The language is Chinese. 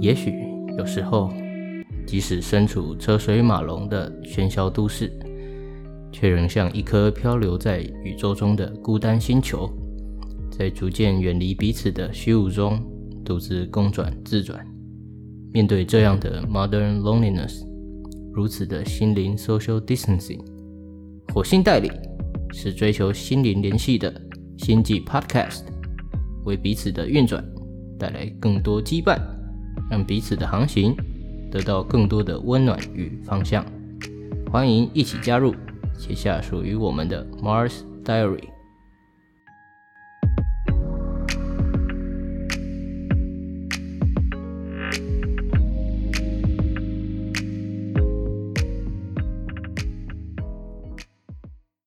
也许有时候，即使身处车水马龙的喧嚣都市，却仍像一颗漂流在宇宙中的孤单星球，在逐渐远离彼此的虚无中独自公转自转。面对这样的 modern loneliness，如此的心灵 social distancing，火星代理是追求心灵联系的星际 podcast，为彼此的运转带来更多羁绊，让彼此的航行得到更多的温暖与方向。欢迎一起加入！写下属于我们的 Mars Diary。